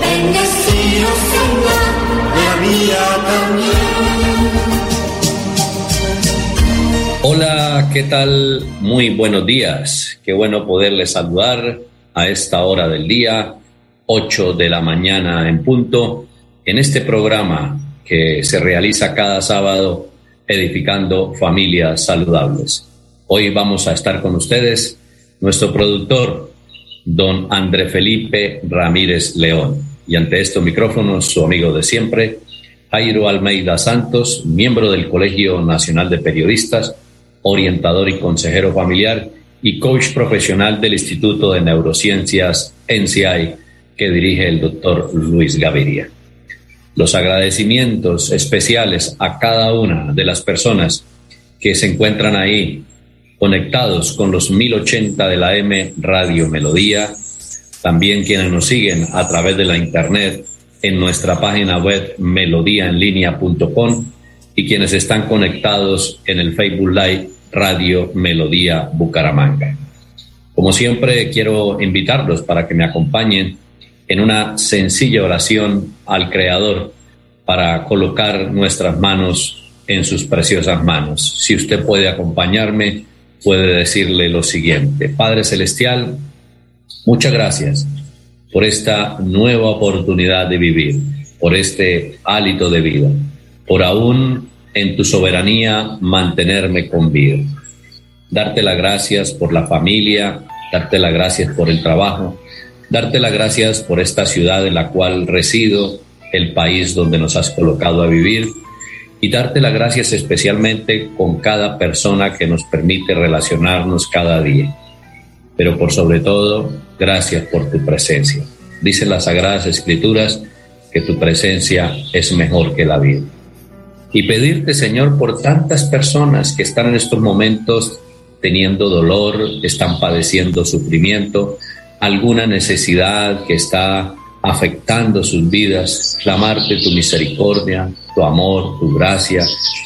Bendecido Señor, la mía también. Hola, ¿qué tal? Muy buenos días. Qué bueno poderles saludar a esta hora del día, 8 de la mañana en punto, en este programa que se realiza cada sábado edificando familias saludables. Hoy vamos a estar con ustedes nuestro productor, don André Felipe Ramírez León. Y ante estos micrófonos, su amigo de siempre, Jairo Almeida Santos, miembro del Colegio Nacional de Periodistas, orientador y consejero familiar y coach profesional del Instituto de Neurociencias NCI que dirige el doctor Luis Gaviria. Los agradecimientos especiales a cada una de las personas que se encuentran ahí conectados con los 1080 de la M Radio Melodía, también quienes nos siguen a través de la internet en nuestra página web melodíaenlínea.com y quienes están conectados en el Facebook Live Radio Melodía Bucaramanga. Como siempre, quiero invitarlos para que me acompañen en una sencilla oración al Creador para colocar nuestras manos en sus preciosas manos. Si usted puede acompañarme, puede decirle lo siguiente. Padre Celestial, muchas gracias por esta nueva oportunidad de vivir, por este hálito de vida, por aún en tu soberanía mantenerme con vida. Darte las gracias por la familia, darte las gracias por el trabajo, darte las gracias por esta ciudad en la cual resido, el país donde nos has colocado a vivir y darte las gracias especialmente con cada persona que nos permite relacionarnos cada día. Pero por sobre todo, gracias por tu presencia. Dicen las Sagradas Escrituras que tu presencia es mejor que la vida. Y pedirte, Señor, por tantas personas que están en estos momentos teniendo dolor, están padeciendo sufrimiento, alguna necesidad que está afectando sus vidas, clamarte tu misericordia, tu amor, tu gracia,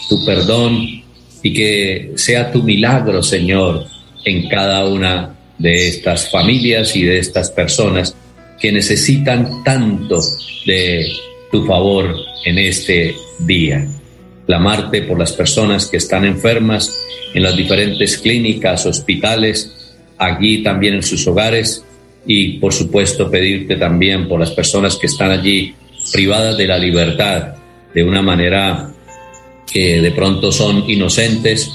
tu perdón y que sea tu milagro, Señor, en cada una de estas familias y de estas personas que necesitan tanto de tu favor en este día. Clamarte por las personas que están enfermas en las diferentes clínicas, hospitales, allí también en sus hogares y por supuesto pedirte también por las personas que están allí privadas de la libertad de una manera que de pronto son inocentes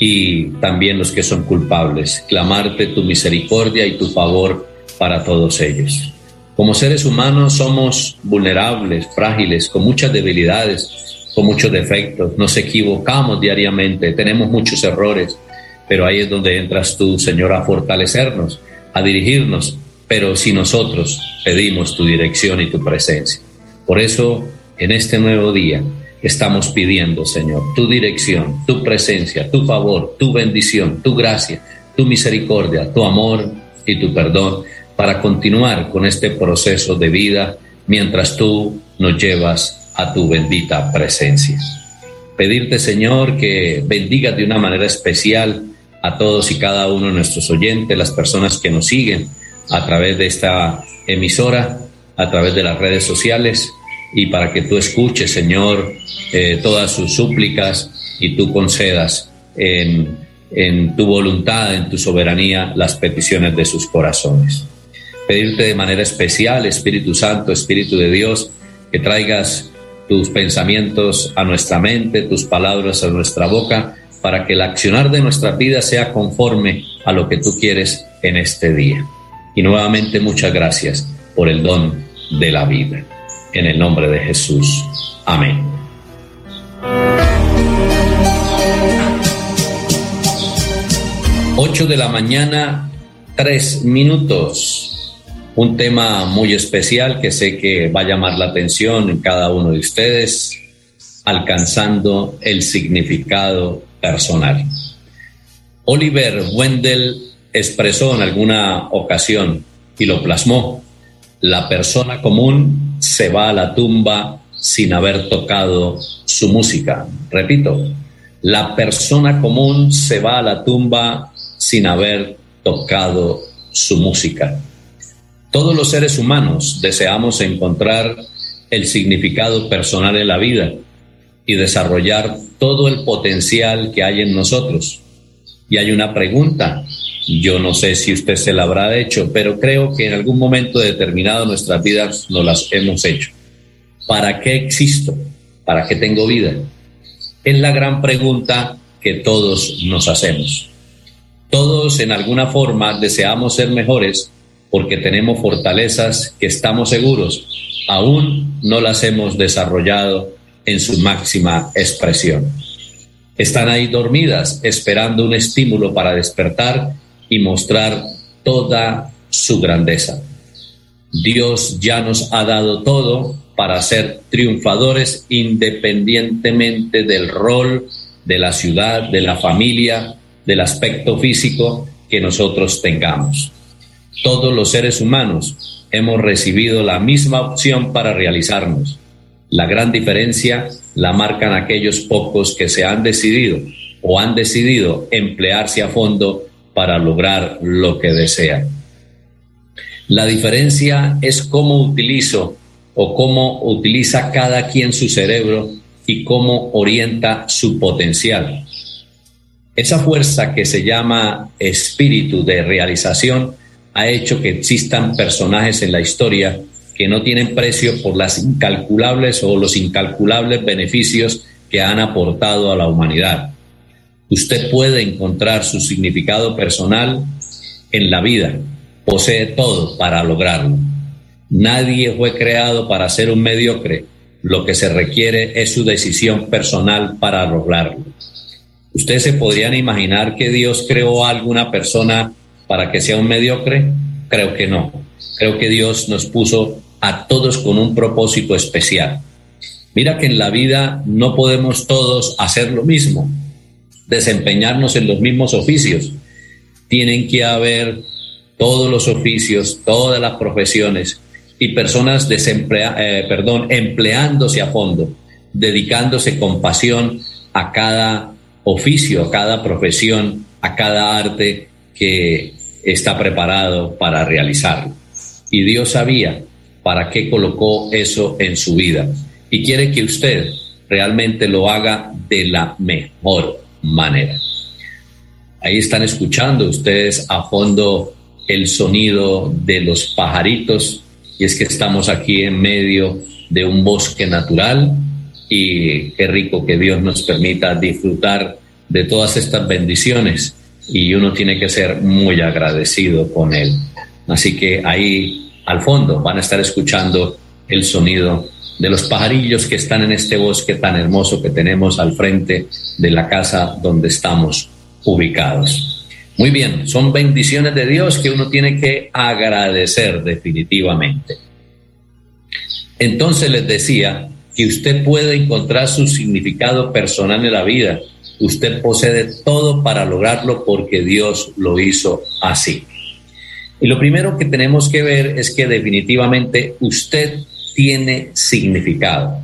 y también los que son culpables. Clamarte tu misericordia y tu favor para todos ellos. Como seres humanos somos vulnerables, frágiles, con muchas debilidades, con muchos defectos, nos equivocamos diariamente, tenemos muchos errores, pero ahí es donde entras tú, Señor, a fortalecernos, a dirigirnos pero si nosotros pedimos tu dirección y tu presencia. Por eso, en este nuevo día, estamos pidiendo, Señor, tu dirección, tu presencia, tu favor, tu bendición, tu gracia, tu misericordia, tu amor y tu perdón para continuar con este proceso de vida mientras tú nos llevas a tu bendita presencia. Pedirte, Señor, que bendiga de una manera especial a todos y cada uno de nuestros oyentes, las personas que nos siguen, a través de esta emisora, a través de las redes sociales y para que tú escuches, Señor, eh, todas sus súplicas y tú concedas en, en tu voluntad, en tu soberanía, las peticiones de sus corazones. Pedirte de manera especial, Espíritu Santo, Espíritu de Dios, que traigas tus pensamientos a nuestra mente, tus palabras a nuestra boca, para que el accionar de nuestra vida sea conforme a lo que tú quieres en este día. Y nuevamente muchas gracias por el don de la vida. En el nombre de Jesús. Amén. Ocho de la mañana, tres minutos. un tema muy especial que sé que va a llamar la atención en cada uno de ustedes, alcanzando el significado personal. Oliver Wendell expresó en alguna ocasión y lo plasmó, la persona común se va a la tumba sin haber tocado su música. Repito, la persona común se va a la tumba sin haber tocado su música. Todos los seres humanos deseamos encontrar el significado personal en la vida y desarrollar todo el potencial que hay en nosotros. Y hay una pregunta, yo no sé si usted se la habrá hecho, pero creo que en algún momento determinado nuestras vidas nos las hemos hecho. ¿Para qué existo? ¿Para qué tengo vida? Es la gran pregunta que todos nos hacemos. Todos en alguna forma deseamos ser mejores porque tenemos fortalezas que estamos seguros aún no las hemos desarrollado en su máxima expresión. Están ahí dormidas esperando un estímulo para despertar y mostrar toda su grandeza. Dios ya nos ha dado todo para ser triunfadores independientemente del rol, de la ciudad, de la familia, del aspecto físico que nosotros tengamos. Todos los seres humanos hemos recibido la misma opción para realizarnos. La gran diferencia la marcan aquellos pocos que se han decidido o han decidido emplearse a fondo para lograr lo que desean. La diferencia es cómo utilizo o cómo utiliza cada quien su cerebro y cómo orienta su potencial. Esa fuerza que se llama espíritu de realización ha hecho que existan personajes en la historia que no tienen precio por las incalculables o los incalculables beneficios que han aportado a la humanidad. Usted puede encontrar su significado personal en la vida, posee todo para lograrlo. Nadie fue creado para ser un mediocre, lo que se requiere es su decisión personal para lograrlo. ¿Ustedes se podrían imaginar que Dios creó a alguna persona para que sea un mediocre? Creo que no. Creo que Dios nos puso a todos con un propósito especial. Mira que en la vida no podemos todos hacer lo mismo, desempeñarnos en los mismos oficios. Tienen que haber todos los oficios, todas las profesiones y personas eh, perdón, empleándose a fondo, dedicándose con pasión a cada oficio, a cada profesión, a cada arte que está preparado para realizarlo. Y Dios sabía para qué colocó eso en su vida. Y quiere que usted realmente lo haga de la mejor manera. Ahí están escuchando ustedes a fondo el sonido de los pajaritos y es que estamos aquí en medio de un bosque natural y qué rico que Dios nos permita disfrutar de todas estas bendiciones y uno tiene que ser muy agradecido con Él. Así que ahí al fondo van a estar escuchando el sonido de los pajarillos que están en este bosque tan hermoso que tenemos al frente de la casa donde estamos ubicados. Muy bien, son bendiciones de Dios que uno tiene que agradecer definitivamente. Entonces les decía que usted puede encontrar su significado personal en la vida Usted posee todo para lograrlo porque Dios lo hizo así. Y lo primero que tenemos que ver es que definitivamente usted tiene significado.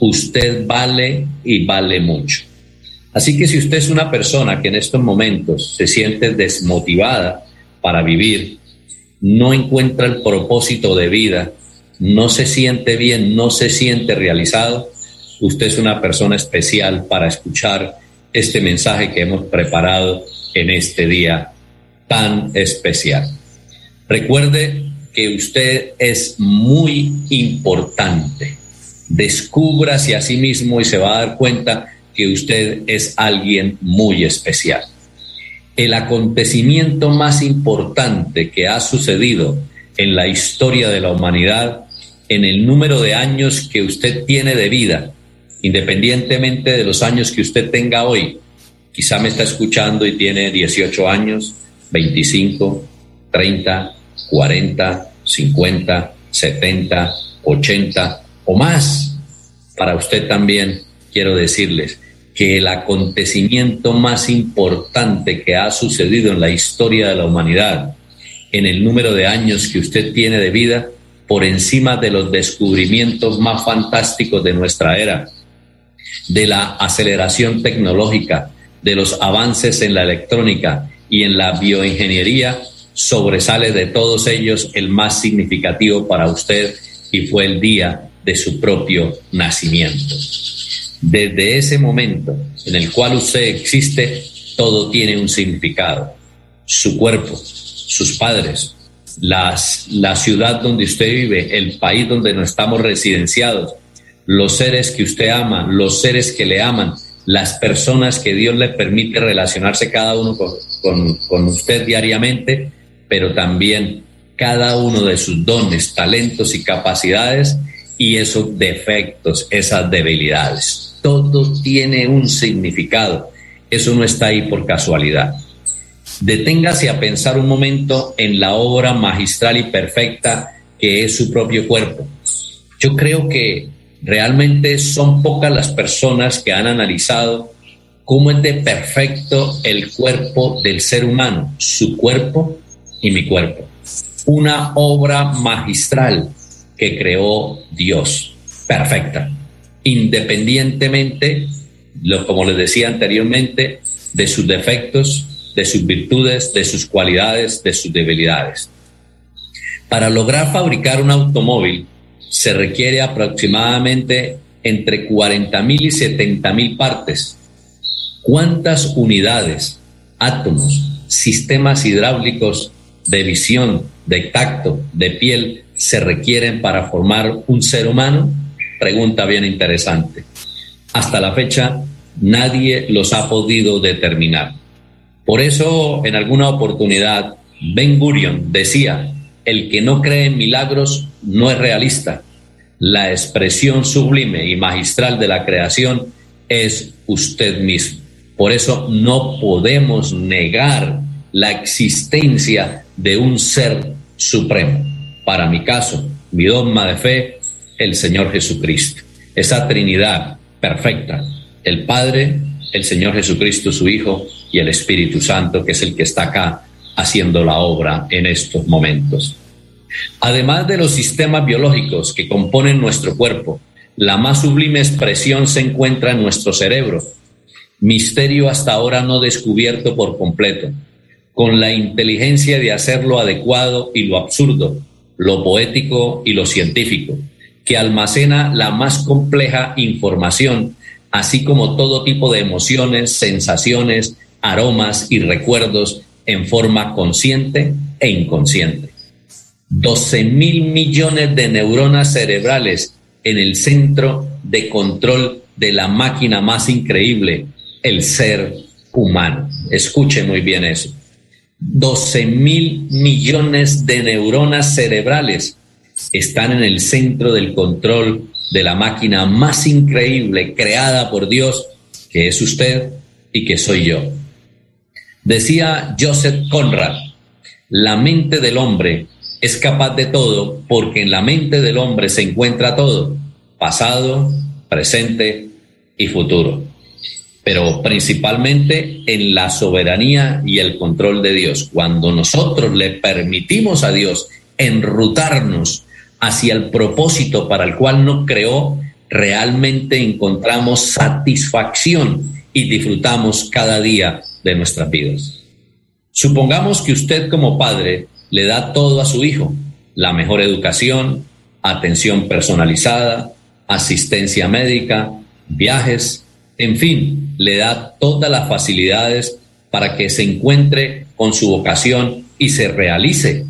Usted vale y vale mucho. Así que si usted es una persona que en estos momentos se siente desmotivada para vivir, no encuentra el propósito de vida, no se siente bien, no se siente realizado, usted es una persona especial para escuchar este mensaje que hemos preparado en este día tan especial. Recuerde que usted es muy importante. Descúbrase a sí mismo y se va a dar cuenta que usted es alguien muy especial. El acontecimiento más importante que ha sucedido en la historia de la humanidad, en el número de años que usted tiene de vida, independientemente de los años que usted tenga hoy. Quizá me está escuchando y tiene 18 años, 25, 30, 40, 50, 70, 80 o más. Para usted también quiero decirles que el acontecimiento más importante que ha sucedido en la historia de la humanidad, en el número de años que usted tiene de vida, por encima de los descubrimientos más fantásticos de nuestra era, de la aceleración tecnológica, de los avances en la electrónica y en la bioingeniería, sobresale de todos ellos el más significativo para usted y fue el día de su propio nacimiento. Desde ese momento en el cual usted existe, todo tiene un significado. Su cuerpo, sus padres, las, la ciudad donde usted vive, el país donde no estamos residenciados, los seres que usted ama, los seres que le aman, las personas que Dios le permite relacionarse cada uno con, con usted diariamente, pero también cada uno de sus dones, talentos y capacidades y esos defectos, esas debilidades. Todo tiene un significado. Eso no está ahí por casualidad. Deténgase a pensar un momento en la obra magistral y perfecta que es su propio cuerpo. Yo creo que realmente son pocas las personas que han analizado cómo es de perfecto el cuerpo del ser humano, su cuerpo y mi cuerpo. Una obra magistral que creó Dios, perfecta, independientemente, como les decía anteriormente, de sus defectos, de sus virtudes, de sus cualidades, de sus debilidades. Para lograr fabricar un automóvil se requiere aproximadamente entre 40.000 y 70.000 partes. ¿Cuántas unidades, átomos, sistemas hidráulicos de visión, de tacto, de piel se requieren para formar un ser humano? Pregunta bien interesante. Hasta la fecha nadie los ha podido determinar. Por eso, en alguna oportunidad, Ben Gurion decía, el que no cree en milagros no es realista. La expresión sublime y magistral de la creación es usted mismo. Por eso no podemos negar la existencia de un ser supremo. Para mi caso, mi dogma de fe, el Señor Jesucristo. Esa Trinidad perfecta, el Padre, el Señor Jesucristo, su Hijo, y el Espíritu Santo, que es el que está acá haciendo la obra en estos momentos. Además de los sistemas biológicos que componen nuestro cuerpo, la más sublime expresión se encuentra en nuestro cerebro, misterio hasta ahora no descubierto por completo, con la inteligencia de hacer lo adecuado y lo absurdo, lo poético y lo científico, que almacena la más compleja información, así como todo tipo de emociones, sensaciones, aromas y recuerdos en forma consciente e inconsciente. 12 mil millones de neuronas cerebrales en el centro de control de la máquina más increíble, el ser humano. Escuche muy bien eso. 12 mil millones de neuronas cerebrales están en el centro del control de la máquina más increíble creada por Dios, que es usted y que soy yo. Decía Joseph Conrad, la mente del hombre es capaz de todo porque en la mente del hombre se encuentra todo, pasado, presente y futuro, pero principalmente en la soberanía y el control de Dios. Cuando nosotros le permitimos a Dios enrutarnos hacia el propósito para el cual nos creó, realmente encontramos satisfacción y disfrutamos cada día de nuestras vidas. Supongamos que usted como padre le da todo a su hijo, la mejor educación, atención personalizada, asistencia médica, viajes, en fin, le da todas las facilidades para que se encuentre con su vocación y se realice.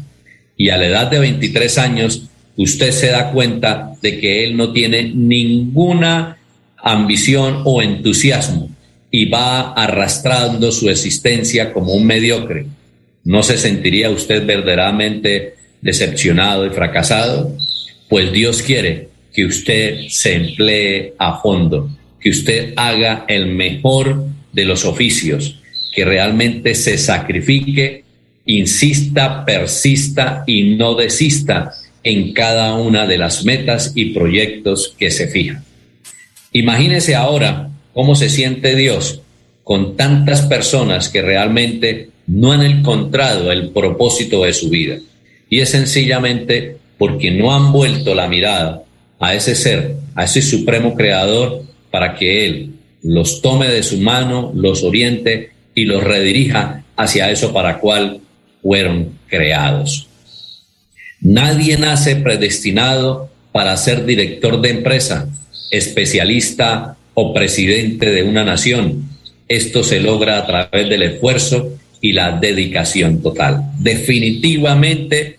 Y a la edad de 23 años, usted se da cuenta de que él no tiene ninguna ambición o entusiasmo y va arrastrando su existencia como un mediocre, ¿no se sentiría usted verdaderamente decepcionado y fracasado? Pues Dios quiere que usted se emplee a fondo, que usted haga el mejor de los oficios, que realmente se sacrifique insista, persista y no desista en cada una de las metas y proyectos que se fijan. Imagínese ahora cómo se siente Dios con tantas personas que realmente no han encontrado el propósito de su vida. Y es sencillamente porque no han vuelto la mirada a ese ser, a ese supremo creador, para que Él los tome de su mano, los oriente y los redirija hacia eso para cual fueron creados. Nadie nace predestinado para ser director de empresa, especialista o presidente de una nación. Esto se logra a través del esfuerzo y la dedicación total. Definitivamente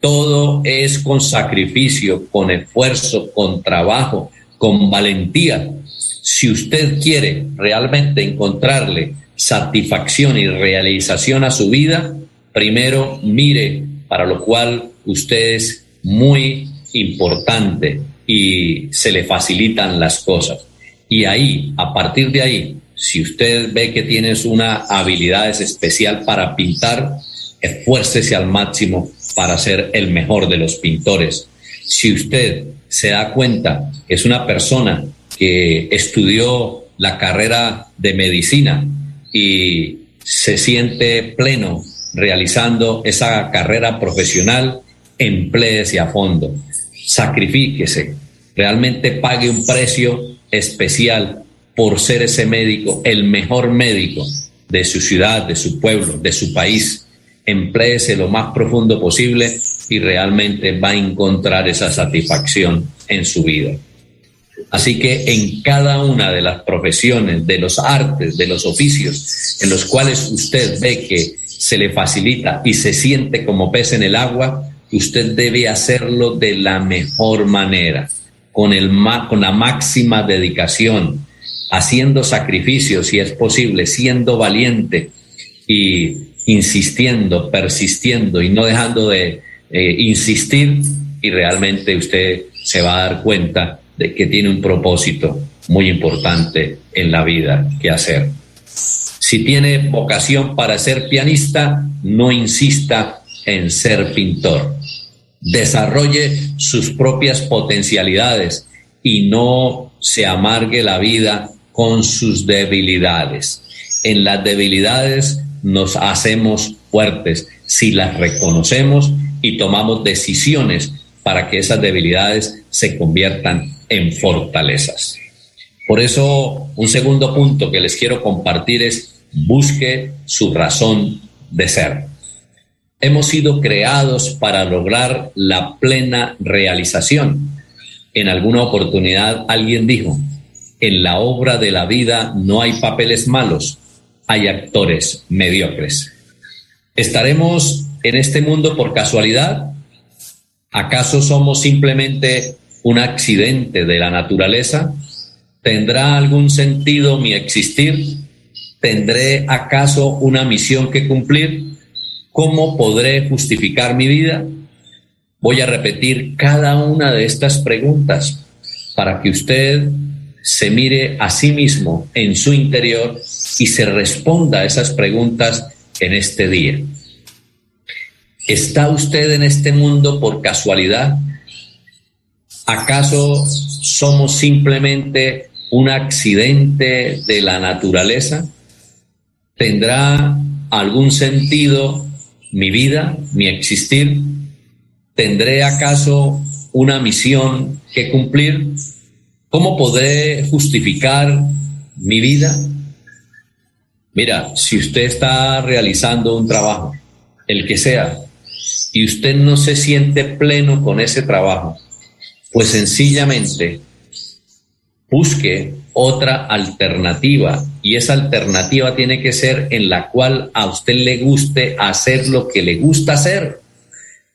todo es con sacrificio, con esfuerzo, con trabajo, con valentía. Si usted quiere realmente encontrarle satisfacción y realización a su vida, primero mire para lo cual usted es muy importante y se le facilitan las cosas. Y ahí, a partir de ahí, si usted ve que tienes una habilidad especial para pintar, esfuércese al máximo para ser el mejor de los pintores. Si usted se da cuenta que es una persona que estudió la carrera de medicina y se siente pleno realizando esa carrera profesional, empléese a fondo, sacrifíquese, realmente pague un precio especial por ser ese médico, el mejor médico de su ciudad, de su pueblo, de su país. Empléese lo más profundo posible y realmente va a encontrar esa satisfacción en su vida. Así que en cada una de las profesiones, de los artes, de los oficios en los cuales usted ve que se le facilita y se siente como pez en el agua, usted debe hacerlo de la mejor manera, con, el, con la máxima dedicación, haciendo sacrificios si es posible, siendo valiente y insistiendo, persistiendo y no dejando de eh, insistir y realmente usted se va a dar cuenta de que tiene un propósito muy importante en la vida que hacer. Si tiene vocación para ser pianista, no insista en ser pintor. Desarrolle sus propias potencialidades y no se amargue la vida con sus debilidades. En las debilidades nos hacemos fuertes si las reconocemos y tomamos decisiones para que esas debilidades se conviertan en fortalezas. Por eso, un segundo punto que les quiero compartir es busque su razón de ser. Hemos sido creados para lograr la plena realización. En alguna oportunidad alguien dijo, en la obra de la vida no hay papeles malos, hay actores mediocres. ¿Estaremos en este mundo por casualidad? ¿Acaso somos simplemente un accidente de la naturaleza? ¿Tendrá algún sentido mi existir? ¿Tendré acaso una misión que cumplir? ¿Cómo podré justificar mi vida? Voy a repetir cada una de estas preguntas para que usted se mire a sí mismo en su interior y se responda a esas preguntas en este día. ¿Está usted en este mundo por casualidad? ¿Acaso somos simplemente un accidente de la naturaleza? ¿Tendrá algún sentido mi vida, mi existir? ¿Tendré acaso una misión que cumplir? ¿Cómo podré justificar mi vida? Mira, si usted está realizando un trabajo, el que sea, y usted no se siente pleno con ese trabajo, pues sencillamente busque otra alternativa y esa alternativa tiene que ser en la cual a usted le guste hacer lo que le gusta hacer.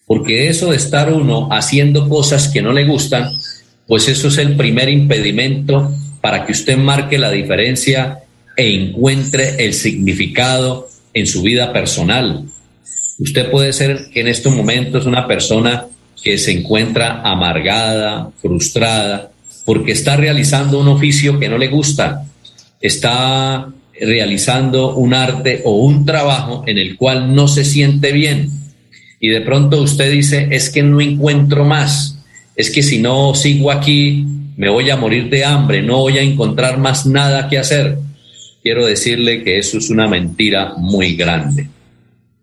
Porque eso de estar uno haciendo cosas que no le gustan, pues eso es el primer impedimento para que usted marque la diferencia e encuentre el significado en su vida personal. Usted puede ser que en estos momentos una persona que se encuentra amargada, frustrada, porque está realizando un oficio que no le gusta, está realizando un arte o un trabajo en el cual no se siente bien. Y de pronto usted dice, es que no encuentro más, es que si no sigo aquí me voy a morir de hambre, no voy a encontrar más nada que hacer. Quiero decirle que eso es una mentira muy grande.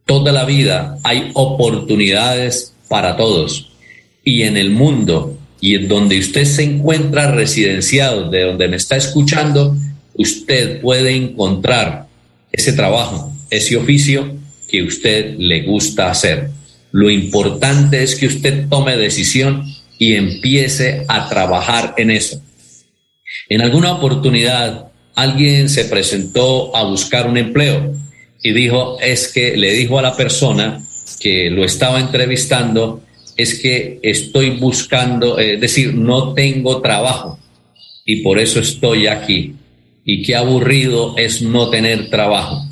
Toda la vida hay oportunidades para todos. Y en el mundo y en donde usted se encuentra residenciado, de donde me está escuchando, usted puede encontrar ese trabajo, ese oficio que usted le gusta hacer. Lo importante es que usted tome decisión y empiece a trabajar en eso. En alguna oportunidad alguien se presentó a buscar un empleo y dijo, es que le dijo a la persona que lo estaba entrevistando, es que estoy buscando, es decir, no tengo trabajo y por eso estoy aquí. Y qué aburrido es no tener trabajo.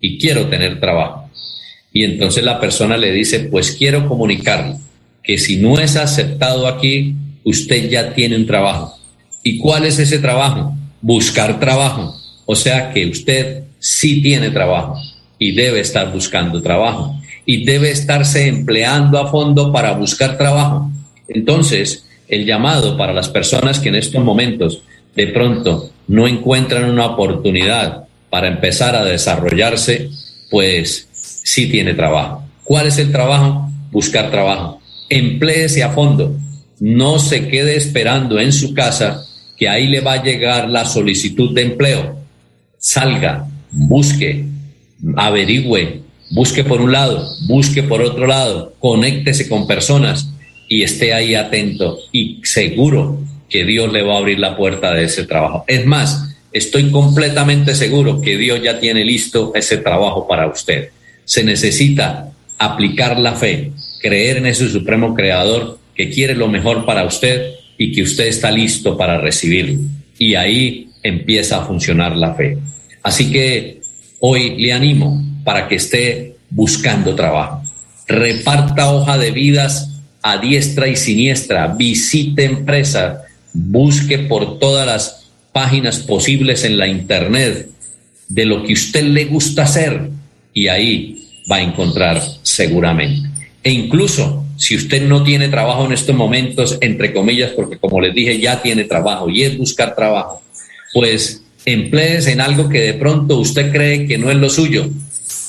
Y quiero tener trabajo. Y entonces la persona le dice, pues quiero comunicarle que si no es aceptado aquí, usted ya tiene un trabajo. ¿Y cuál es ese trabajo? Buscar trabajo. O sea que usted sí tiene trabajo y debe estar buscando trabajo y debe estarse empleando a fondo para buscar trabajo. Entonces, el llamado para las personas que en estos momentos de pronto no encuentran una oportunidad para empezar a desarrollarse, pues sí tiene trabajo. ¿Cuál es el trabajo? Buscar trabajo. Empléese a fondo. No se quede esperando en su casa que ahí le va a llegar la solicitud de empleo. Salga, busque, averigüe, busque por un lado, busque por otro lado, conéctese con personas y esté ahí atento y seguro que Dios le va a abrir la puerta de ese trabajo. Es más, estoy completamente seguro que Dios ya tiene listo ese trabajo para usted. Se necesita aplicar la fe, creer en ese supremo creador que quiere lo mejor para usted y que usted está listo para recibirlo. Y ahí empieza a funcionar la fe. Así que hoy le animo para que esté buscando trabajo. Reparta hoja de vidas a diestra y siniestra, visite empresas, busque por todas las páginas posibles en la internet de lo que usted le gusta hacer y ahí va a encontrar seguramente. E incluso si usted no tiene trabajo en estos momentos, entre comillas, porque como les dije, ya tiene trabajo y es buscar trabajo, pues emplees en algo que de pronto usted cree que no es lo suyo.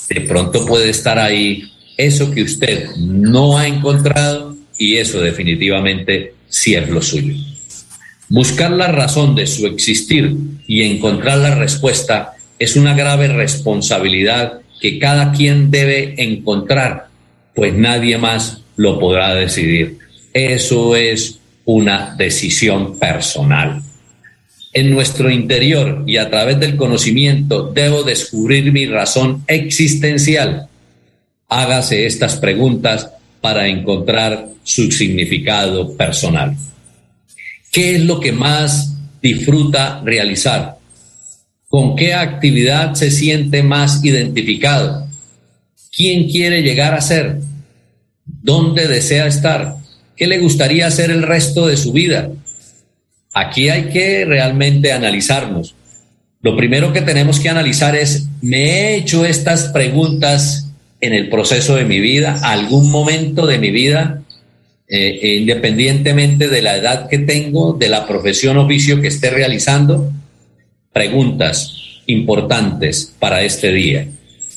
De pronto puede estar ahí eso que usted no ha encontrado y eso definitivamente sí es lo suyo. Buscar la razón de su existir y encontrar la respuesta es una grave responsabilidad que cada quien debe encontrar, pues nadie más lo podrá decidir. Eso es una decisión personal. En nuestro interior y a través del conocimiento debo descubrir mi razón existencial. Hágase estas preguntas para encontrar su significado personal. ¿Qué es lo que más disfruta realizar? ¿Con qué actividad se siente más identificado? ¿Quién quiere llegar a ser? ¿Dónde desea estar? ¿Qué le gustaría hacer el resto de su vida? Aquí hay que realmente analizarnos. Lo primero que tenemos que analizar es, ¿me he hecho estas preguntas en el proceso de mi vida? ¿Algún momento de mi vida? Eh, e independientemente de la edad que tengo, de la profesión oficio que esté realizando, preguntas importantes para este día,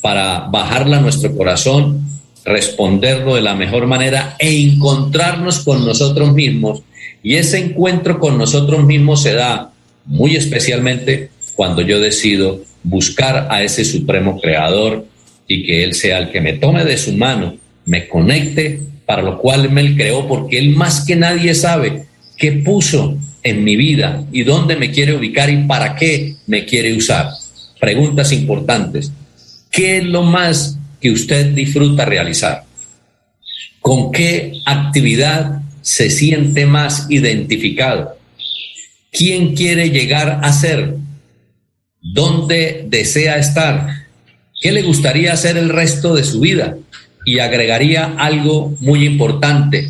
para bajarla a nuestro corazón, responderlo de la mejor manera e encontrarnos con nosotros mismos. Y ese encuentro con nosotros mismos se da muy especialmente cuando yo decido buscar a ese supremo creador y que Él sea el que me tome de su mano, me conecte para lo cual me creó, porque Él más que nadie sabe qué puso en mi vida y dónde me quiere ubicar y para qué me quiere usar. Preguntas importantes. ¿Qué es lo más que usted disfruta realizar? ¿Con qué actividad se siente más identificado? ¿Quién quiere llegar a ser? ¿Dónde desea estar? ¿Qué le gustaría hacer el resto de su vida? y agregaría algo muy importante.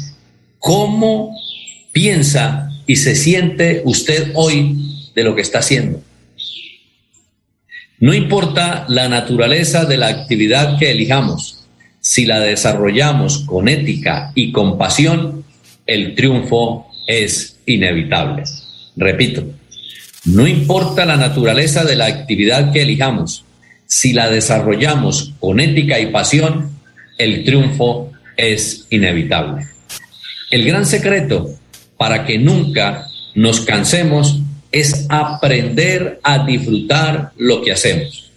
¿Cómo piensa y se siente usted hoy de lo que está haciendo? No importa la naturaleza de la actividad que elijamos, si la desarrollamos con ética y compasión, el triunfo es inevitable. Repito, no importa la naturaleza de la actividad que elijamos, si la desarrollamos con ética y pasión, el triunfo es inevitable. El gran secreto para que nunca nos cansemos es aprender a disfrutar lo que hacemos.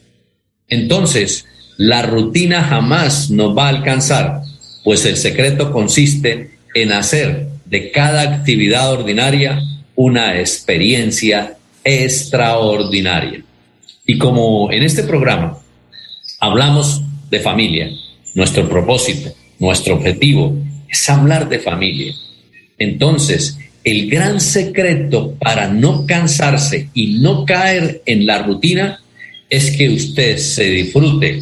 Entonces, la rutina jamás nos va a alcanzar, pues el secreto consiste en hacer de cada actividad ordinaria una experiencia extraordinaria. Y como en este programa hablamos de familia, nuestro propósito, nuestro objetivo es hablar de familia. Entonces, el gran secreto para no cansarse y no caer en la rutina es que usted se disfrute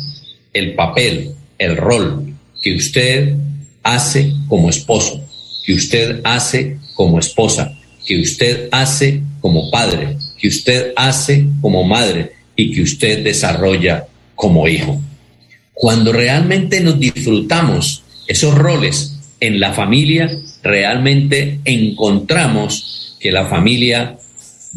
el papel, el rol que usted hace como esposo, que usted hace como esposa, que usted hace como padre, que usted hace como madre y que usted desarrolla como hijo. Cuando realmente nos disfrutamos esos roles en la familia, realmente encontramos que la familia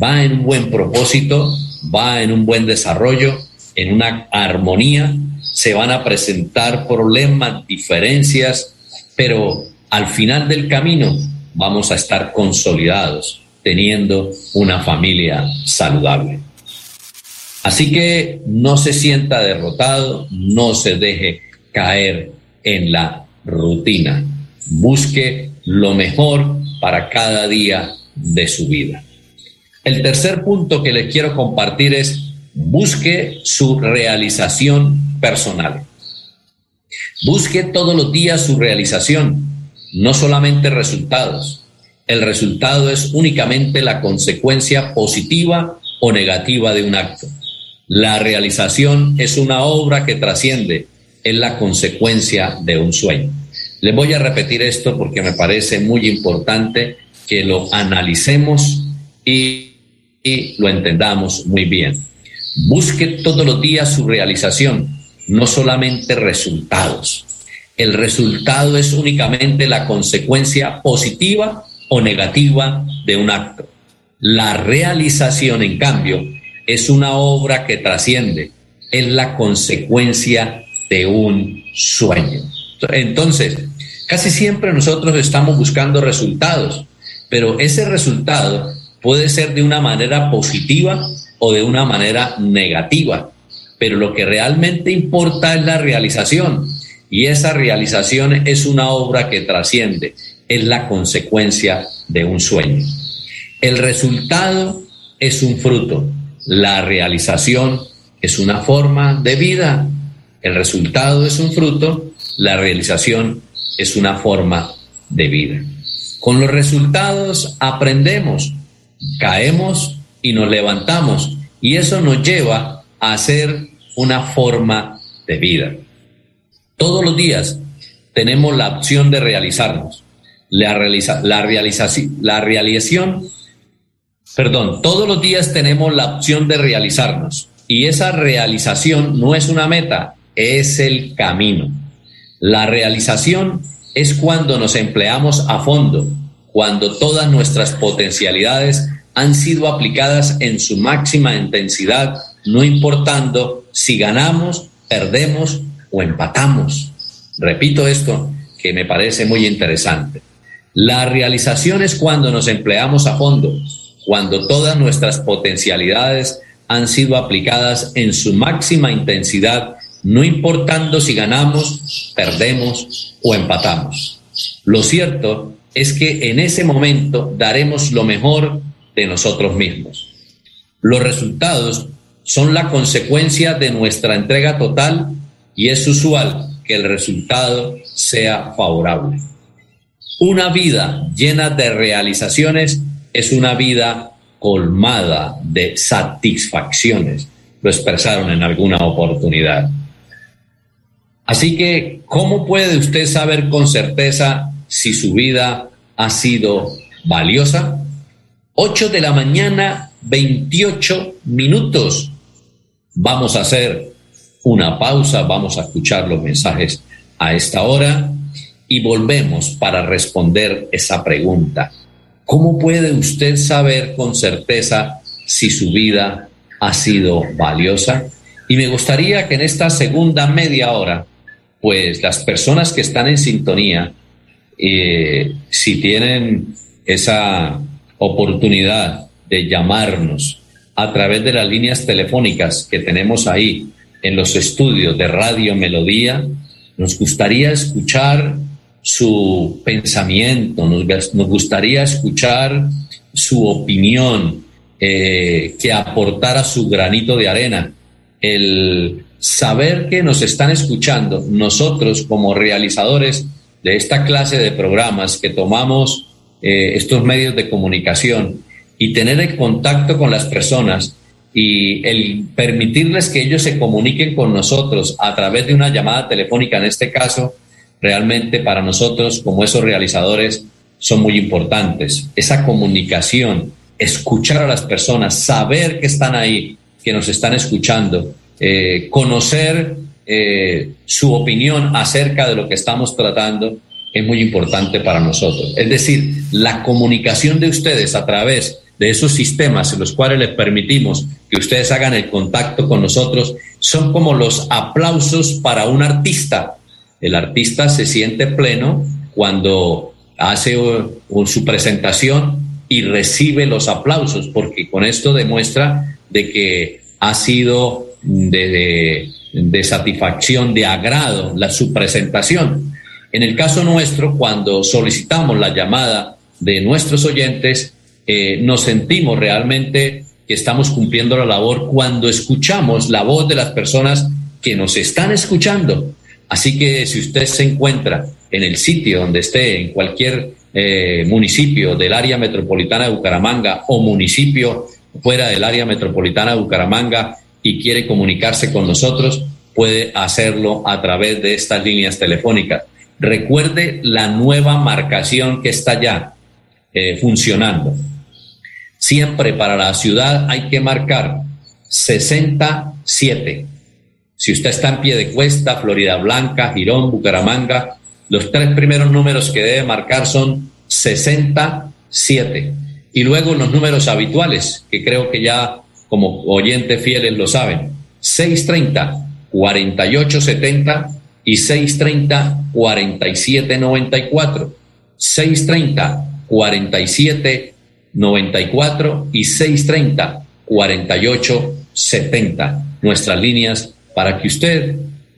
va en un buen propósito, va en un buen desarrollo, en una armonía, se van a presentar problemas, diferencias, pero al final del camino vamos a estar consolidados, teniendo una familia saludable. Así que no se sienta derrotado, no se deje caer en la rutina. Busque lo mejor para cada día de su vida. El tercer punto que les quiero compartir es busque su realización personal. Busque todos los días su realización, no solamente resultados. El resultado es únicamente la consecuencia positiva o negativa de un acto. La realización es una obra que trasciende, es la consecuencia de un sueño. Les voy a repetir esto porque me parece muy importante que lo analicemos y, y lo entendamos muy bien. Busque todos los días su realización, no solamente resultados. El resultado es únicamente la consecuencia positiva o negativa de un acto. La realización, en cambio, es una obra que trasciende, es la consecuencia de un sueño. Entonces, casi siempre nosotros estamos buscando resultados, pero ese resultado puede ser de una manera positiva o de una manera negativa, pero lo que realmente importa es la realización y esa realización es una obra que trasciende, es la consecuencia de un sueño. El resultado es un fruto, la realización es una forma de vida, el resultado es un fruto, la realización es una forma de vida. Con los resultados aprendemos, caemos y nos levantamos y eso nos lleva a hacer una forma de vida. Todos los días tenemos la opción de realizarnos. La, realiza, la, realización, la realización perdón, todos los días tenemos la opción de realizarnos y esa realización no es una meta, es el camino. La realización es cuando nos empleamos a fondo, cuando todas nuestras potencialidades han sido aplicadas en su máxima intensidad, no importando si ganamos, perdemos o empatamos. Repito esto que me parece muy interesante. La realización es cuando nos empleamos a fondo, cuando todas nuestras potencialidades han sido aplicadas en su máxima intensidad, no importando si ganamos, perdemos o empatamos. Lo cierto es que en ese momento daremos lo mejor de nosotros mismos. Los resultados son la consecuencia de nuestra entrega total y es usual que el resultado sea favorable. Una vida llena de realizaciones es una vida colmada de satisfacciones, lo expresaron en alguna oportunidad. Así que, ¿cómo puede usted saber con certeza si su vida ha sido valiosa? 8 de la mañana, 28 minutos. Vamos a hacer una pausa, vamos a escuchar los mensajes a esta hora y volvemos para responder esa pregunta. ¿Cómo puede usted saber con certeza si su vida ha sido valiosa? Y me gustaría que en esta segunda media hora, pues las personas que están en sintonía, eh, si tienen esa oportunidad de llamarnos a través de las líneas telefónicas que tenemos ahí en los estudios de Radio Melodía, nos gustaría escuchar su pensamiento, nos, gustaría escuchar su opinión, eh, que aportara su granito de arena. El saber que nos están escuchando, nosotros como realizadores de esta clase de programas que tomamos eh, estos medios de comunicación y tener el contacto con las personas y el permitirles que ellos se comuniquen con nosotros a través de una llamada telefónica, en este caso, realmente para nosotros como esos realizadores son muy importantes. Esa comunicación, escuchar a las personas, saber que están ahí, que nos están escuchando, eh, conocer eh, su opinión acerca de lo que estamos tratando es muy importante para nosotros. Es decir, la comunicación de ustedes a través de esos sistemas en los cuales les permitimos que ustedes hagan el contacto con nosotros son como los aplausos para un artista. El artista se siente pleno cuando hace su presentación y recibe los aplausos, porque con esto demuestra de que ha sido de, de, satisfacción, de agrado la, su presentación. En el caso nuestro, cuando solicitamos la llamada de nuestros oyentes, eh, nos sentimos realmente que estamos cumpliendo la labor cuando escuchamos la voz de las personas que nos están escuchando. Así que si usted se encuentra en el sitio donde esté, en cualquier eh, municipio del área metropolitana de Bucaramanga o municipio fuera del área metropolitana de Bucaramanga y quiere comunicarse con nosotros, puede hacerlo a través de estas líneas telefónicas. Recuerde la nueva marcación que está ya eh, funcionando. Siempre para la ciudad hay que marcar 67. Si usted está en pie de cuesta, Florida Blanca, Girón, Bucaramanga, los tres primeros números que debe marcar son 67. Y luego los números habituales, que creo que ya como oyentes fieles lo saben. 630, 4870 y 630 4794. 630 47 94 y 630 48 70. Nuestras líneas para que usted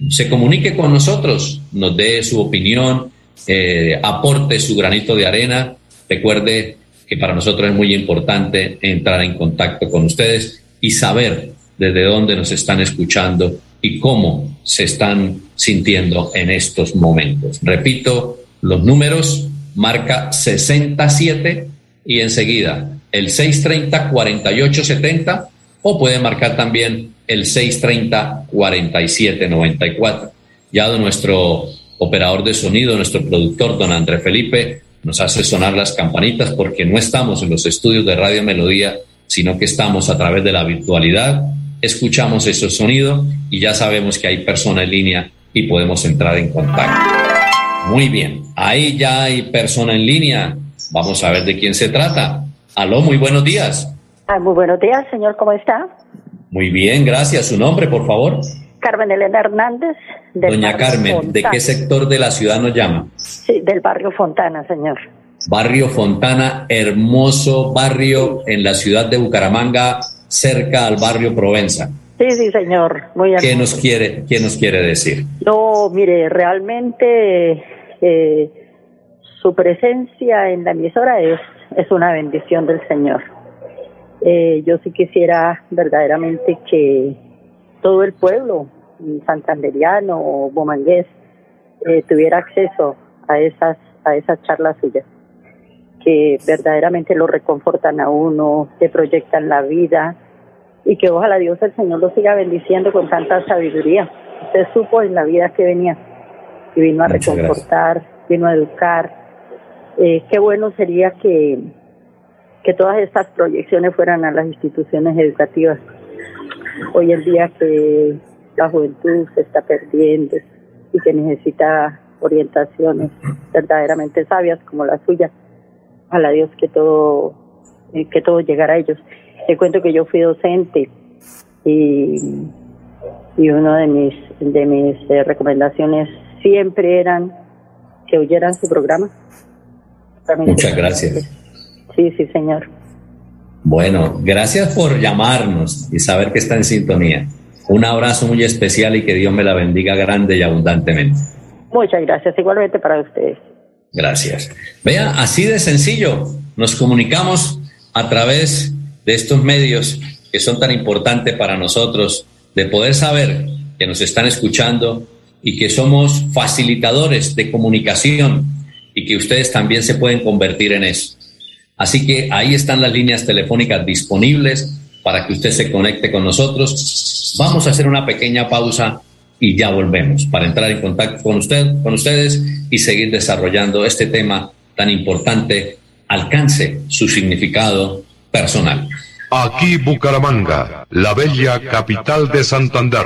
se comunique con nosotros, nos dé su opinión, eh, aporte su granito de arena. Recuerde que para nosotros es muy importante entrar en contacto con ustedes y saber desde dónde nos están escuchando y cómo se están sintiendo en estos momentos. Repito, los números, marca 67 y enseguida el 630-4870 o puede marcar también el 630-4794. Ya nuestro operador de sonido, nuestro productor, don André Felipe, nos hace sonar las campanitas porque no estamos en los estudios de Radio Melodía, sino que estamos a través de la virtualidad escuchamos ese sonido y ya sabemos que hay persona en línea y podemos entrar en contacto. Muy bien, ahí ya hay persona en línea. Vamos a ver de quién se trata. Aló, muy buenos días. Ah, muy buenos días, señor, ¿cómo está? Muy bien, gracias. ¿Su nombre, por favor? Carmen Elena Hernández. Doña Carmen, ¿de qué sector de la ciudad nos llama? Sí, del barrio Fontana, señor. Barrio Fontana, hermoso barrio en la ciudad de Bucaramanga, cerca al barrio Provenza. Sí, sí, señor. Muy ¿Qué nos quiere, qué nos quiere decir? No, mire, realmente eh, su presencia en la emisora es, es una bendición del Señor. Eh, yo sí quisiera verdaderamente que todo el pueblo santanderiano o bomangués eh, tuviera acceso a esas a esas charlas suyas que verdaderamente lo reconfortan a uno, que proyectan la vida y que ojalá Dios el Señor lo siga bendiciendo con tanta sabiduría. Usted supo en la vida que venía y vino a reconfortar, vino a educar. Eh, qué bueno sería que, que todas estas proyecciones fueran a las instituciones educativas hoy en día que la juventud se está perdiendo y que necesita orientaciones verdaderamente sabias como la suya. la Dios que todo, eh, que todo llegara a ellos. Te cuento que yo fui docente y, y una de mis, de mis eh, recomendaciones siempre eran que oyeran su programa. Muchas gracias. Sí, sí, señor. Bueno, gracias por llamarnos y saber que está en sintonía. Un abrazo muy especial y que Dios me la bendiga grande y abundantemente. Muchas gracias, igualmente para ustedes. Gracias. Vea, así de sencillo, nos comunicamos a través de estos medios que son tan importantes para nosotros, de poder saber que nos están escuchando y que somos facilitadores de comunicación y que ustedes también se pueden convertir en eso. Así que ahí están las líneas telefónicas disponibles para que usted se conecte con nosotros. Vamos a hacer una pequeña pausa y ya volvemos para entrar en contacto con usted, con ustedes y seguir desarrollando este tema tan importante. Alcance su significado personal. Aquí Bucaramanga, la bella capital de Santander.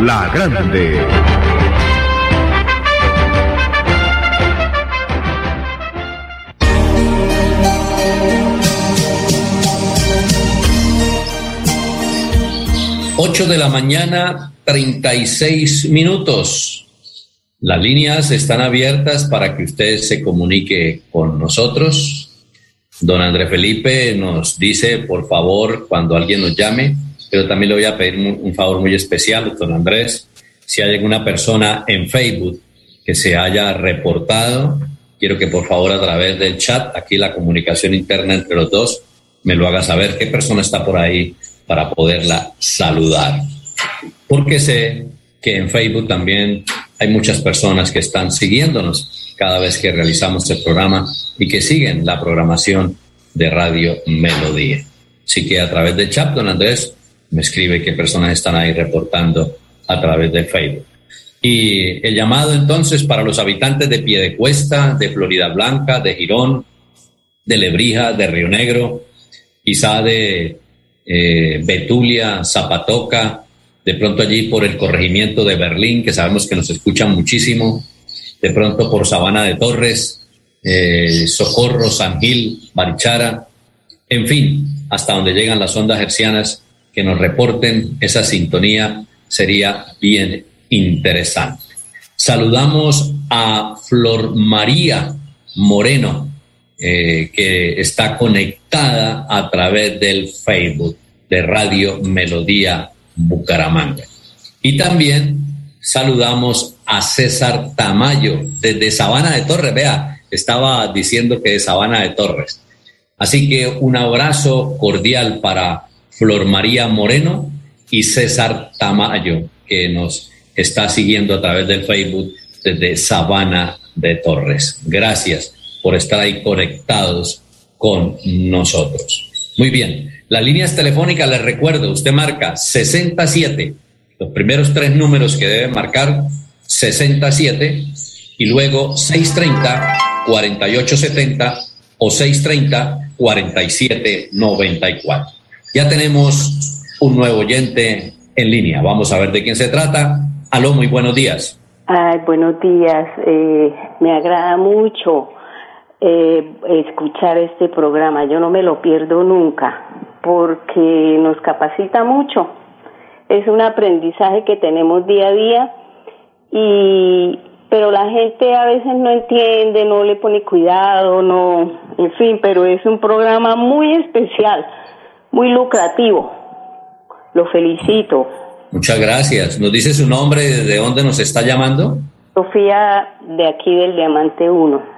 La Grande. Ocho de la mañana, 36 minutos. Las líneas están abiertas para que usted se comunique con nosotros. Don André Felipe nos dice, por favor, cuando alguien nos llame, pero también le voy a pedir un, favor muy especial, don Andrés, si hay alguna persona en Facebook que se haya reportado, quiero que por favor a través del chat, aquí la comunicación interna entre los dos, me lo haga saber qué persona está por ahí para poderla saludar. Porque sé que en Facebook también hay muchas personas que están siguiéndonos cada vez que realizamos el programa y que siguen la programación de Radio Melodía. Así que a través del chat, don Andrés, me escribe qué personas están ahí reportando a través de Facebook. Y el llamado entonces para los habitantes de Piedecuesta, de Florida Blanca, de Girón, de Lebrija, de Río Negro, quizá de eh, Betulia, Zapatoca, de pronto allí por el corregimiento de Berlín, que sabemos que nos escuchan muchísimo, de pronto por Sabana de Torres, eh, Socorro, San Gil, Barichara, en fin, hasta donde llegan las ondas hercianas que nos reporten esa sintonía sería bien interesante. Saludamos a Flor María Moreno, eh, que está conectada a través del Facebook de Radio Melodía Bucaramanga. Y también saludamos a César Tamayo desde Sabana de Torres. Vea, estaba diciendo que de Sabana de Torres. Así que un abrazo cordial para Flor María Moreno y César Tamayo, que nos está siguiendo a través del Facebook desde Sabana de Torres. Gracias por estar ahí conectados con nosotros. Muy bien, las líneas telefónicas, les recuerdo, usted marca 67, los primeros tres números que debe marcar, 67, y luego 630, 4870 o 630, 4794. Ya tenemos un nuevo oyente en línea. Vamos a ver de quién se trata. Aló, muy buenos días. Ay, buenos días. Eh, me agrada mucho eh, escuchar este programa. Yo no me lo pierdo nunca porque nos capacita mucho. Es un aprendizaje que tenemos día a día y pero la gente a veces no entiende, no le pone cuidado, no, en fin, pero es un programa muy especial, muy lucrativo. Lo felicito. Muchas gracias. ¿Nos dice su nombre y desde dónde nos está llamando? Sofía de aquí del Diamante 1.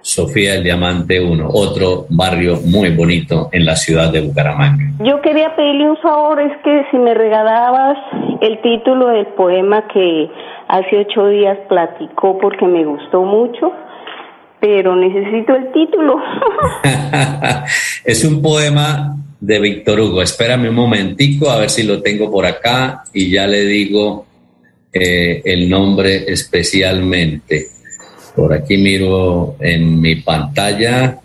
Sofía del Diamante 1, otro barrio muy bonito en la ciudad de Bucaramanga. Yo quería pedirle un favor, es que si me regalabas el título del poema que hace ocho días platicó porque me gustó mucho, pero necesito el título. es un poema de Víctor Hugo. Espérame un momentico a ver si lo tengo por acá y ya le digo eh, el nombre especialmente. Por aquí miro en mi pantalla.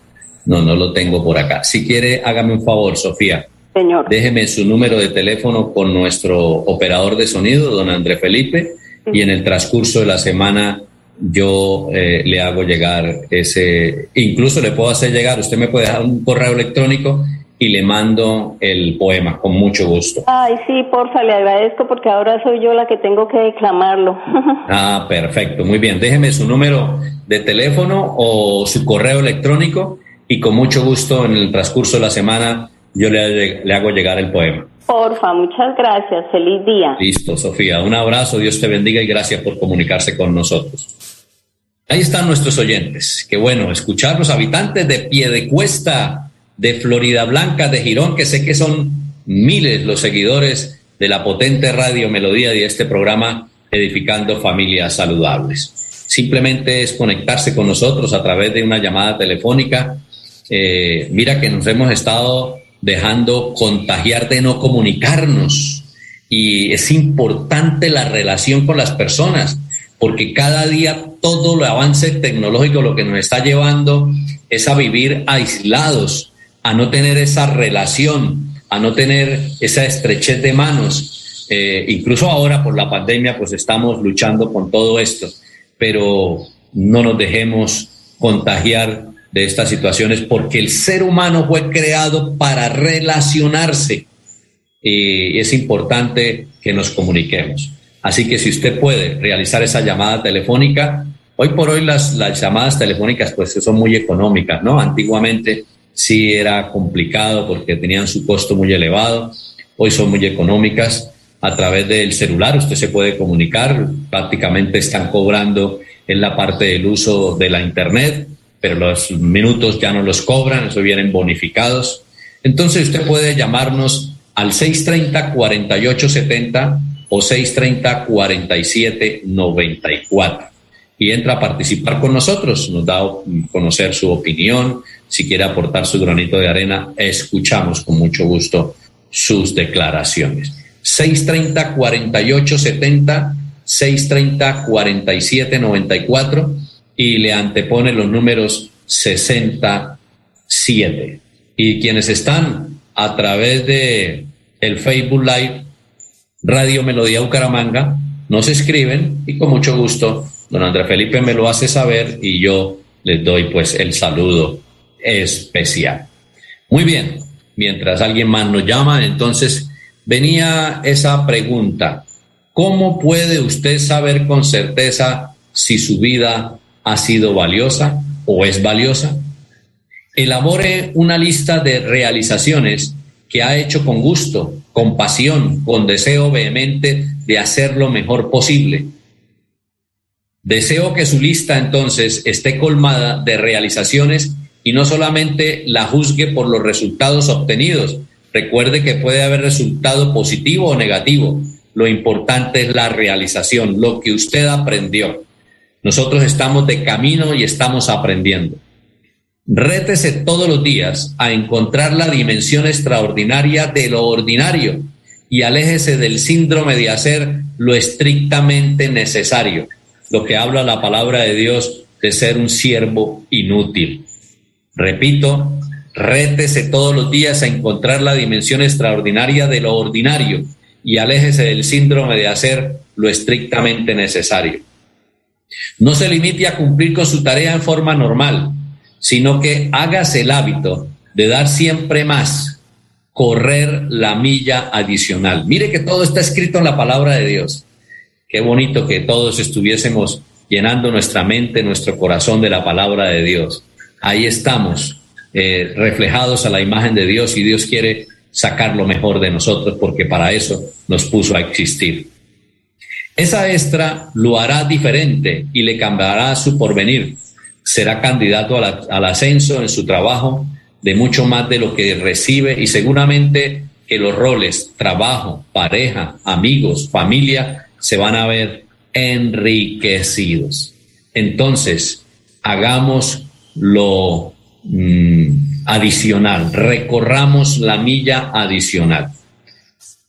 No, no lo tengo por acá. Si quiere, hágame un favor, Sofía. Señor. Déjeme su número de teléfono con nuestro operador de sonido, don André Felipe, y en el transcurso de la semana yo eh, le hago llegar ese, incluso le puedo hacer llegar, usted me puede dejar un correo electrónico y le mando el poema con mucho gusto. Ay, sí, porfa, le agradezco porque ahora soy yo la que tengo que declamarlo. ah, perfecto, muy bien. Déjeme su número de teléfono o su correo electrónico y con mucho gusto en el transcurso de la semana yo le, le hago llegar el poema. Porfa, muchas gracias. Feliz día. Listo, Sofía. Un abrazo, Dios te bendiga y gracias por comunicarse con nosotros. Ahí están nuestros oyentes. Qué bueno escuchar los habitantes de Piedecuesta de Florida Blanca, de Girón, que sé que son miles los seguidores de la potente radio melodía de este programa Edificando Familias Saludables. Simplemente es conectarse con nosotros a través de una llamada telefónica. Eh, mira que nos hemos estado dejando contagiar de no comunicarnos y es importante la relación con las personas porque cada día todo lo avance tecnológico lo que nos está llevando es a vivir aislados, a no tener esa relación, a no tener esa estrechez de manos. Eh, incluso ahora por la pandemia, pues estamos luchando con todo esto, pero no nos dejemos contagiar de estas situaciones porque el ser humano fue creado para relacionarse y es importante que nos comuniquemos. Así que si usted puede realizar esa llamada telefónica, hoy por hoy las, las llamadas telefónicas pues son muy económicas, ¿no? Antiguamente sí era complicado porque tenían su costo muy elevado, hoy son muy económicas. A través del celular usted se puede comunicar, prácticamente están cobrando en la parte del uso de la Internet, pero los minutos ya no los cobran, eso vienen bonificados. Entonces usted puede llamarnos al 630-4870 o 630-4794 y entra a participar con nosotros, nos da a conocer su opinión, si quiere aportar su granito de arena, escuchamos con mucho gusto sus declaraciones. 630-4870, 630-4794 y le antepone los números 67. Y quienes están a través de el Facebook Live Radio Melodía Bucaramanga nos escriben y con mucho gusto don Andrés Felipe me lo hace saber y yo les doy pues el saludo especial. Muy bien, mientras alguien más nos llama, entonces venía esa pregunta. ¿Cómo puede usted saber con certeza si su vida ha sido valiosa o es valiosa? Elabore una lista de realizaciones que ha hecho con gusto, con pasión, con deseo vehemente de hacer lo mejor posible. Deseo que su lista entonces esté colmada de realizaciones y no solamente la juzgue por los resultados obtenidos. Recuerde que puede haber resultado positivo o negativo. Lo importante es la realización, lo que usted aprendió. Nosotros estamos de camino y estamos aprendiendo. Rétese todos los días a encontrar la dimensión extraordinaria de lo ordinario y aléjese del síndrome de hacer lo estrictamente necesario, lo que habla la palabra de Dios de ser un siervo inútil. Repito, rétese todos los días a encontrar la dimensión extraordinaria de lo ordinario y aléjese del síndrome de hacer lo estrictamente necesario. No se limite a cumplir con su tarea en forma normal, sino que hagas el hábito de dar siempre más, correr la milla adicional. Mire que todo está escrito en la palabra de Dios. Qué bonito que todos estuviésemos llenando nuestra mente, nuestro corazón de la palabra de Dios. Ahí estamos, eh, reflejados a la imagen de Dios y Dios quiere sacar lo mejor de nosotros porque para eso nos puso a existir. Esa extra lo hará diferente y le cambiará su porvenir. Será candidato al ascenso en su trabajo de mucho más de lo que recibe y seguramente que los roles, trabajo, pareja, amigos, familia, se van a ver enriquecidos. Entonces, hagamos lo mm, adicional, recorramos la milla adicional.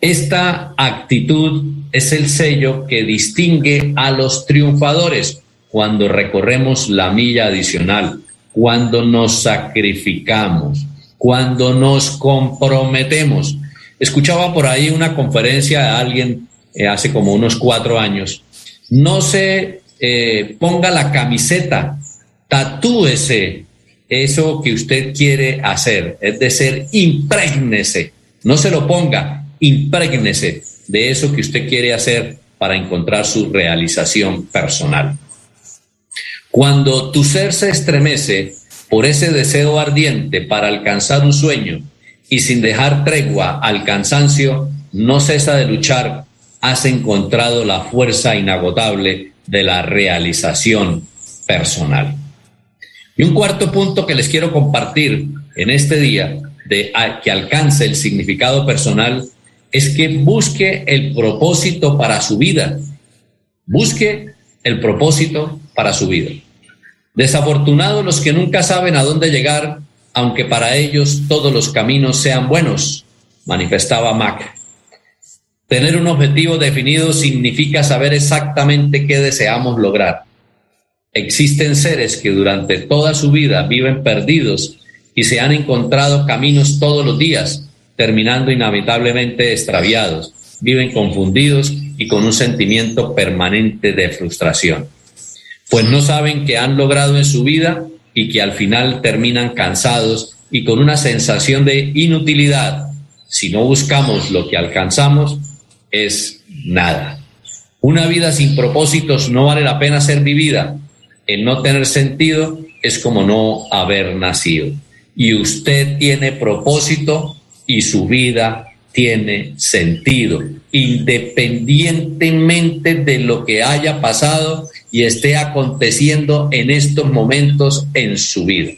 Esta actitud es el sello que distingue a los triunfadores cuando recorremos la milla adicional, cuando nos sacrificamos, cuando nos comprometemos. Escuchaba por ahí una conferencia de alguien eh, hace como unos cuatro años. No se eh, ponga la camiseta, tatúese eso que usted quiere hacer, es decir, imprégnese, no se lo ponga, imprégnese de eso que usted quiere hacer para encontrar su realización personal. Cuando tu ser se estremece por ese deseo ardiente para alcanzar un sueño y sin dejar tregua al cansancio, no cesa de luchar, has encontrado la fuerza inagotable de la realización personal. Y un cuarto punto que les quiero compartir en este día de que alcance el significado personal es que busque el propósito para su vida. Busque el propósito para su vida. Desafortunados los que nunca saben a dónde llegar, aunque para ellos todos los caminos sean buenos, manifestaba Mac. Tener un objetivo definido significa saber exactamente qué deseamos lograr. Existen seres que durante toda su vida viven perdidos y se han encontrado caminos todos los días, terminando inevitablemente extraviados, viven confundidos y con un sentimiento permanente de frustración, pues no saben qué han logrado en su vida y que al final terminan cansados y con una sensación de inutilidad. Si no buscamos lo que alcanzamos, es nada. Una vida sin propósitos no vale la pena ser vivida. El no tener sentido es como no haber nacido. Y usted tiene propósito y su vida tiene sentido, independientemente de lo que haya pasado y esté aconteciendo en estos momentos en su vida.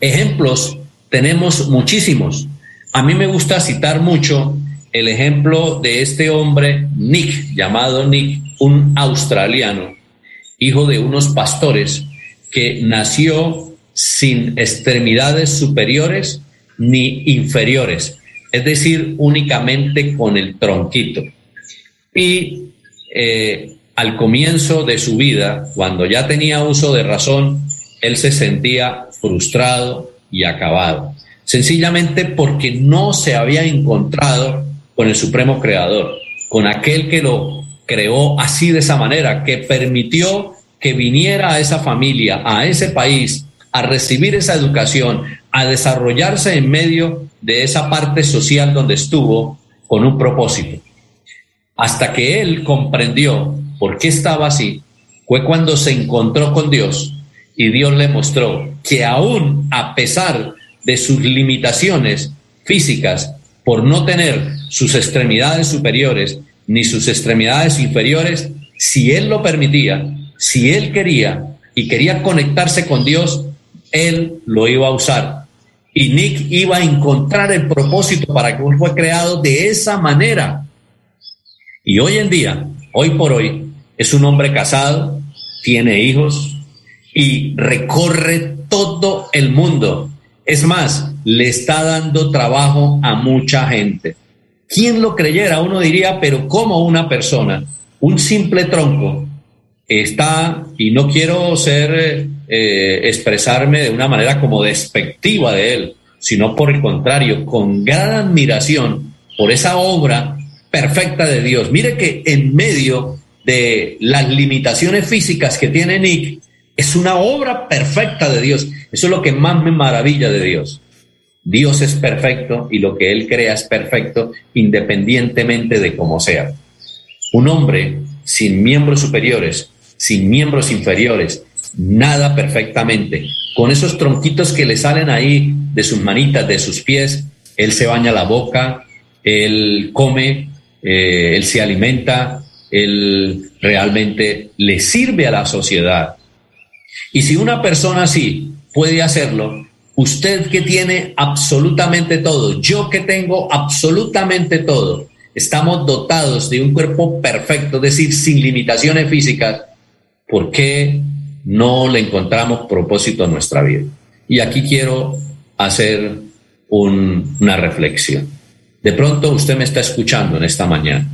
Ejemplos tenemos muchísimos. A mí me gusta citar mucho el ejemplo de este hombre, Nick, llamado Nick, un australiano, hijo de unos pastores, que nació sin extremidades superiores ni inferiores, es decir, únicamente con el tronquito. Y eh, al comienzo de su vida, cuando ya tenía uso de razón, él se sentía frustrado y acabado, sencillamente porque no se había encontrado con el Supremo Creador, con aquel que lo creó así de esa manera, que permitió que viniera a esa familia, a ese país, a recibir esa educación, a desarrollarse en medio de esa parte social donde estuvo con un propósito. Hasta que él comprendió por qué estaba así, fue cuando se encontró con Dios y Dios le mostró que aún a pesar de sus limitaciones físicas, por no tener sus extremidades superiores ni sus extremidades inferiores, si él lo permitía, si él quería y quería conectarse con Dios, él lo iba a usar. Y Nick iba a encontrar el propósito para que fue creado de esa manera. Y hoy en día, hoy por hoy, es un hombre casado, tiene hijos y recorre todo el mundo. Es más, le está dando trabajo a mucha gente. ¿Quién lo creyera? Uno diría, pero ¿cómo una persona, un simple tronco, está, y no quiero ser, eh, expresarme de una manera como despectiva de él, sino por el contrario, con gran admiración por esa obra perfecta de Dios. Mire que en medio de las limitaciones físicas que tiene Nick, Es una obra perfecta de Dios. Eso es lo que más me maravilla de Dios. Dios es perfecto y lo que Él crea es perfecto independientemente de cómo sea. Un hombre sin miembros superiores, sin miembros inferiores, nada perfectamente. Con esos tronquitos que le salen ahí de sus manitas, de sus pies, Él se baña la boca, Él come, eh, Él se alimenta, Él realmente le sirve a la sociedad. Y si una persona así puede hacerlo, usted que tiene absolutamente todo, yo que tengo absolutamente todo, estamos dotados de un cuerpo perfecto, es decir, sin limitaciones físicas, ¿por qué no le encontramos propósito a nuestra vida? Y aquí quiero hacer una reflexión. De pronto usted me está escuchando en esta mañana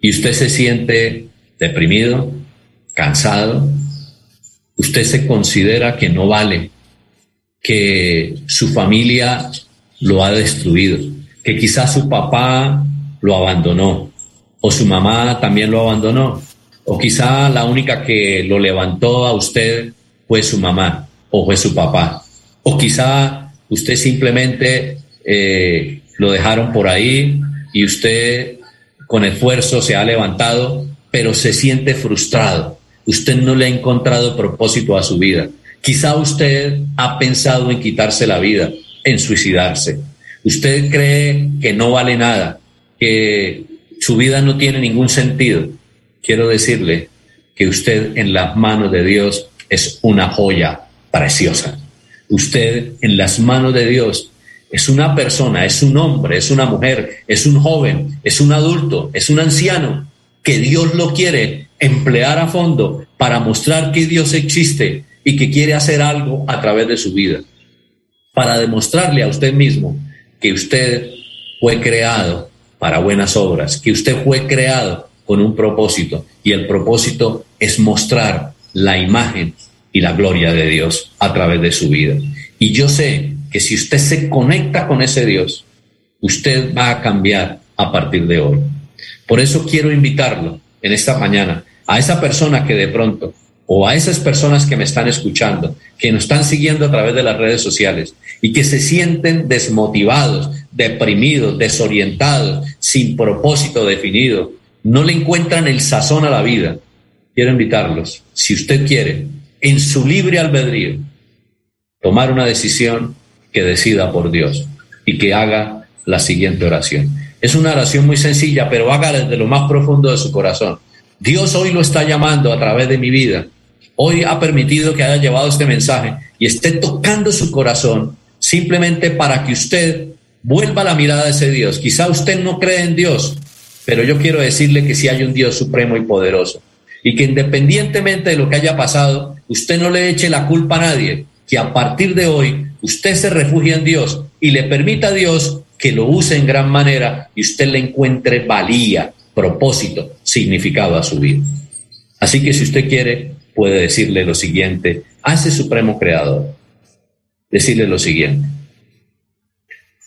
y usted se siente deprimido, cansado, usted se considera que no vale, que su familia lo ha destruido, que quizás su papá lo abandonó o su mamá también lo abandonó, o quizá la única que lo levantó a usted fue su mamá o fue su papá, o quizá usted simplemente eh, lo dejaron por ahí y usted con esfuerzo se ha levantado, pero se siente frustrado. Usted no le ha encontrado propósito a su vida. Quizá usted ha pensado en quitarse la vida, en suicidarse. Usted cree que no vale nada, que su vida no tiene ningún sentido. Quiero decirle que usted en las manos de Dios es una joya preciosa. Usted en las manos de Dios es una persona, es un hombre, es una mujer, es un joven, es un adulto, es un anciano, que Dios lo quiere emplear a fondo para mostrar que Dios existe y que quiere hacer algo a través de su vida, para demostrarle a usted mismo que usted fue creado para buenas obras, que usted fue creado con un propósito y el propósito es mostrar la imagen y la gloria de Dios a través de su vida. Y yo sé que si usted se conecta con ese Dios, usted va a cambiar a partir de hoy. Por eso quiero invitarlo en esta mañana a esa persona que de pronto o a esas personas que me están escuchando, que nos están siguiendo a través de las redes sociales y que se sienten desmotivados, deprimidos, desorientados, sin propósito definido, no le encuentran el sazón a la vida. Quiero invitarlos, si usted quiere, en su libre albedrío, tomar una decisión que decida por Dios y que haga la siguiente oración. Es una oración muy sencilla, pero haga desde lo más profundo de su corazón. Dios hoy lo está llamando a través de mi vida hoy ha permitido que haya llevado este mensaje y esté tocando su corazón simplemente para que usted vuelva la mirada a ese Dios. Quizá usted no cree en Dios, pero yo quiero decirle que sí hay un Dios supremo y poderoso y que independientemente de lo que haya pasado, usted no le eche la culpa a nadie, que a partir de hoy usted se refugie en Dios y le permita a Dios que lo use en gran manera y usted le encuentre valía, propósito, significado a su vida. Así que si usted quiere, puede decirle lo siguiente ese supremo creador. Decirle lo siguiente.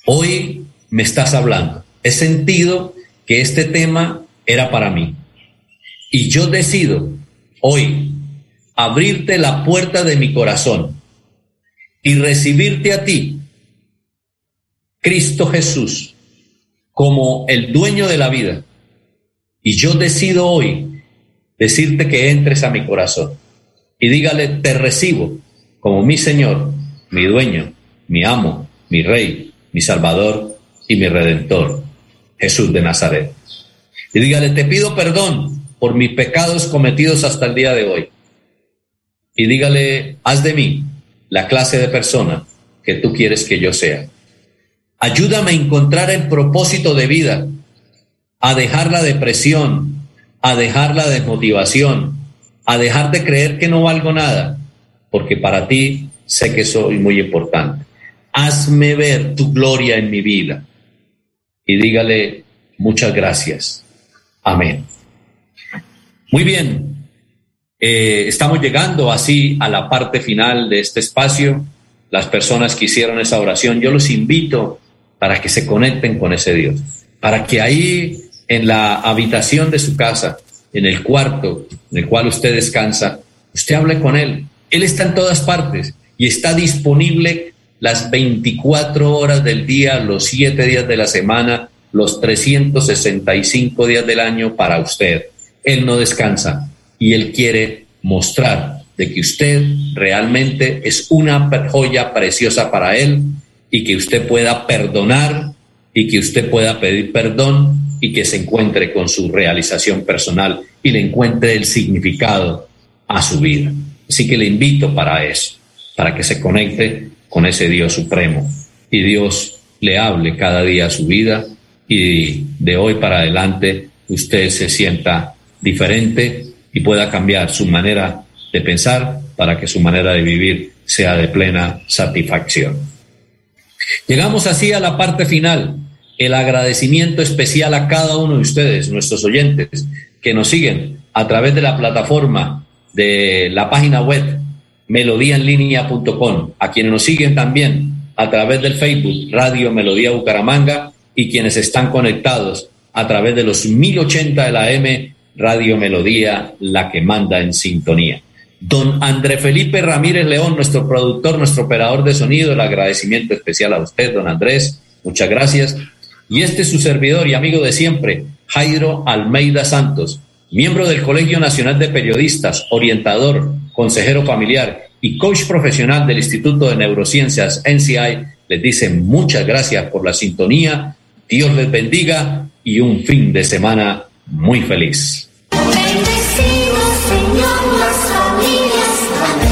Hoy me estás hablando. He sentido que este tema era para mí. Y yo decido hoy abrirte la puerta de mi corazón y recibirte a ti, Cristo Jesús, como el dueño de la vida. Y yo decido hoy decirte que entres a mi corazón y dígale, te recibo como mi Señor, mi dueño, mi amo, mi Rey, mi Salvador y mi Redentor, Jesús de Nazaret. Y dígale, te pido perdón por mis pecados cometidos hasta el día de hoy. Y dígale, haz de mí la clase de persona que tú quieres que yo sea. Ayúdame a encontrar el propósito de vida, a dejar la depresión, a dejar la desmotivación, a dejar de creer que no valgo nada, porque para ti sé que soy muy importante. Hazme ver tu gloria en mi vida y dígale muchas gracias. Amén. Muy bien, eh, estamos llegando así a la parte final de este espacio. Las personas que hicieron esa oración, yo los invito para que se conecten con ese Dios, para que ahí en la habitación de su casa, en el cuarto en el cual usted descansa, usted hable con Él Él está en todas partes y está disponible las 24 horas del día, los 7 días de la semana, los 365 días del año para usted. Él no descansa y Él quiere mostrar de que usted realmente es una joya preciosa para Él y que usted pueda perdonar y que usted pueda pedir perdón y que se encuentre con su realización personal y le encuentre el significado a su vida. Así que le invito para eso, para que se conecte con ese Dios supremo y Dios le hable cada día a su vida y de hoy para adelante usted se sienta diferente y pueda cambiar su manera de pensar para que su manera de vivir sea de plena satisfacción. Llegamos así a la parte final, el agradecimiento especial a cada uno de ustedes, nuestros oyentes, que nos siguen a través de la plataforma de la página web melodíaenlínea.com, a quienes nos siguen también a través del Facebook Radio Melodía Bucaramanga y quienes están conectados a través de los 1080 de la M Radio Melodía, la que manda en sintonía. Don André Felipe Ramírez León, nuestro productor, nuestro operador de sonido, el agradecimiento especial a usted, don Andrés, muchas gracias. Y este es su servidor y amigo de siempre, Jairo Almeida Santos, miembro del Colegio Nacional de Periodistas, orientador, consejero familiar y coach profesional del Instituto de Neurociencias NCI, les dice muchas gracias por la sintonía, Dios les bendiga y un fin de semana muy feliz.